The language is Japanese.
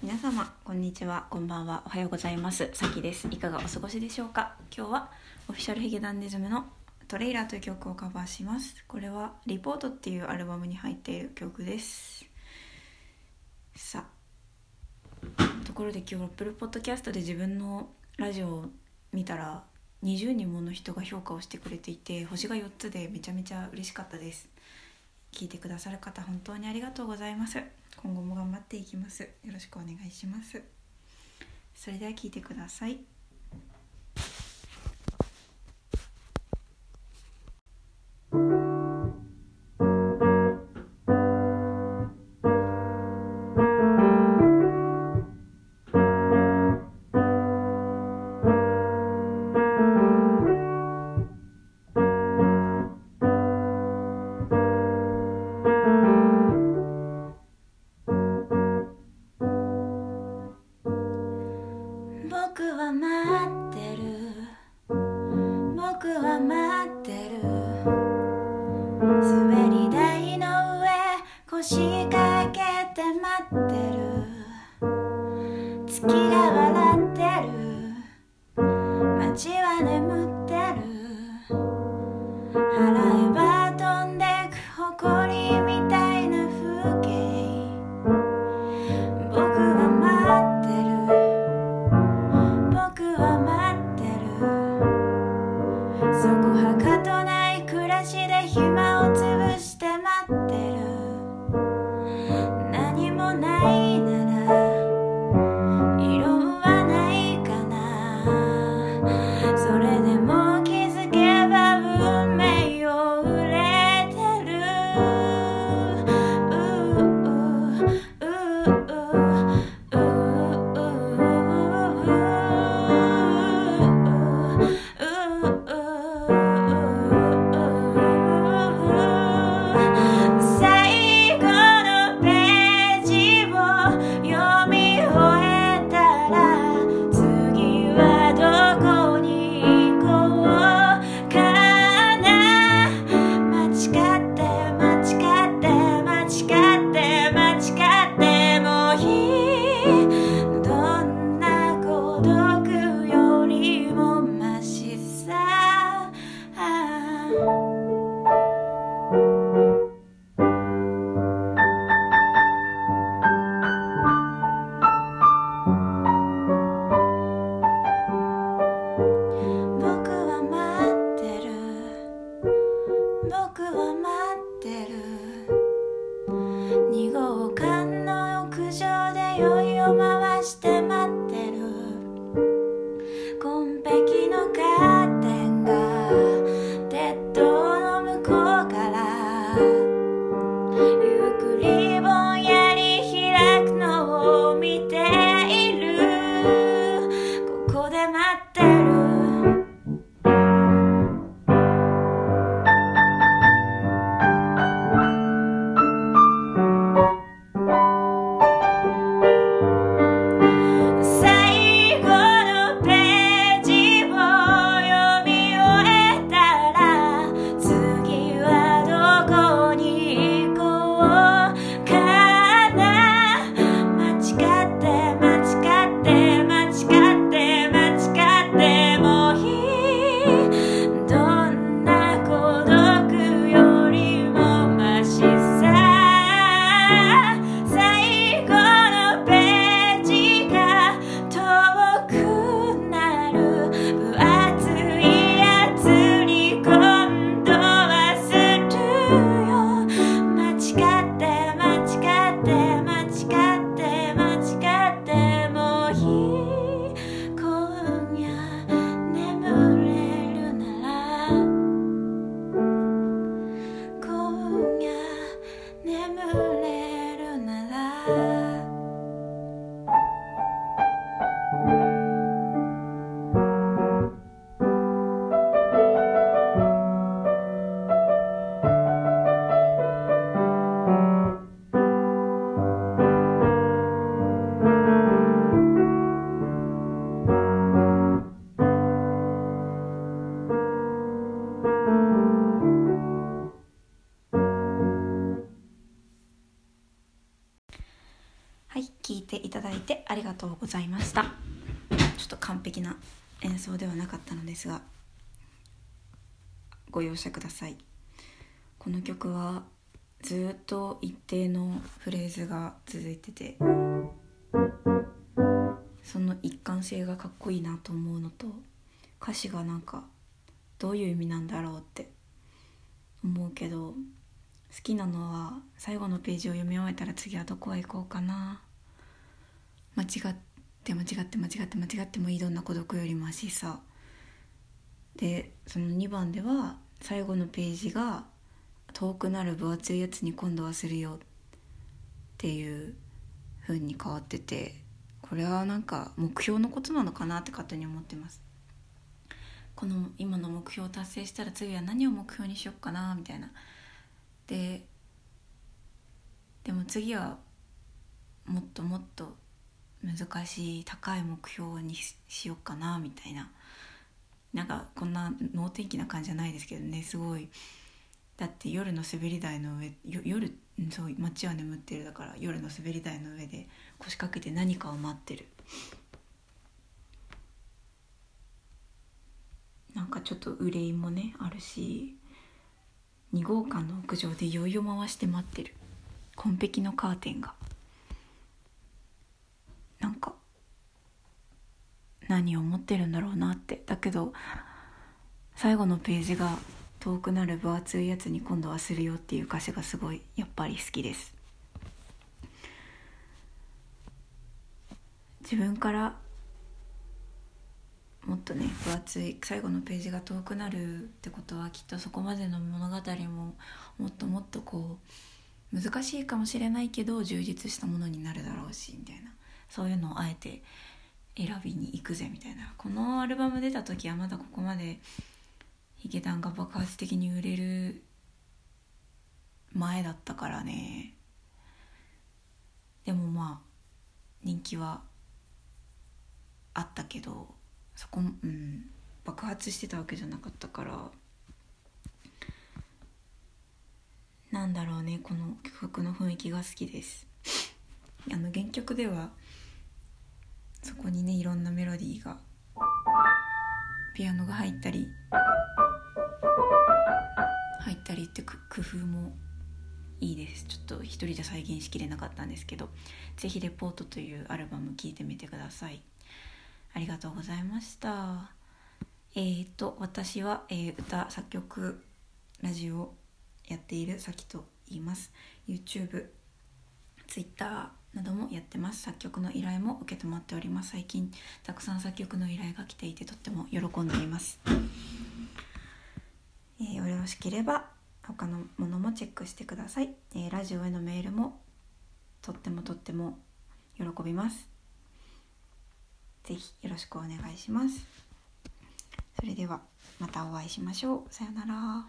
皆様こんにちは。こんばんは。おはようございます。さきです。いかがお過ごしでしょうか？今日はオフィシャルヒゲダンディズムのトレイラーという曲をカバーします。これはリポートっていうアルバムに入っている曲です。さあところで今日アップルポッドキャストで自分のラジオを見たら20人もの人が評価をしてくれていて星が4つでめちゃめちゃ嬉しかったです。聞いてくださる方本当にありがとうございます。今後も頑張っていきます。よろしくお願いします。それでは聞いてください。僕は待ってる。僕は待ってる。僕はだった聴いていただいてありがとうございました。ちょっと完璧な演奏ではなかったのですがご容赦ください。この曲はずっと一定のフレーズが続いててその一貫性がかっこいいなと思うのと歌詞がなんかどういう意味なんだろうって思うけど好きなのは最後のページを読み終えたら次はどこへ行こうかな。間違って間違って間違って間違ってもいいどんな孤独よりマシさ。でその2番では最後のページが遠くなる分厚いやつに今度はするよっていう風に変わっててこれはなんか目標のことなのかなって勝手に思ってます。この今の目標を達成したら次は何を目標にしよっかなみたいな。ででも次はもっともっと難しい高い目標にしようかなみたいな。なんかこんな能天気な感じじゃないですけどね。すごい。だって夜の滑り台の上夜そう街は眠ってるだから夜の滑り台の上で腰掛けて何かを待ってる。なんかちょっと憂いもねあるし2号館の屋上で酔いを回して待ってる。紺碧のカーテンがなんか何を思ってるんだろうなって。だけど最後のページが遠くなる分厚いやつに今度はするよっていう歌詞がすごいやっぱり好きです。自分からもっとね分厚い最後のページが遠くなるってことはきっとそこまでの物語ももっともっとこう難しいかもしれないけど充実したものになるだろうしみたいな。そういうのをあえて選びに行くぜみたいな。このアルバム出た時はまだここまでヒゲダンが爆発的に売れる前だったからね。でもまあ人気はあったけどそこうん爆発してたわけじゃなかったから。なんだろうねこの曲の雰囲気が好きです。あの原曲ではそこにねいろんなメロディーがピアノが入ったり入ったりって工夫もいいです。ちょっと一人で再現しきれなかったんですけど是非「レポート」というアルバム聴いてみてください。ありがとうございました。えーと私は、えー、歌作曲ラジオやっているさきと言います。YouTube Twitter などもやってます。作曲の依頼も承っております。最近たくさん作曲の依頼が来ていてとっても喜んでいます。えー、よろしければ他のものもチェックしてください、えー、ラジオへのメールもとってもとっても喜びます。是非よろしくお願いします。それではまたお会いしましょう。さようなら。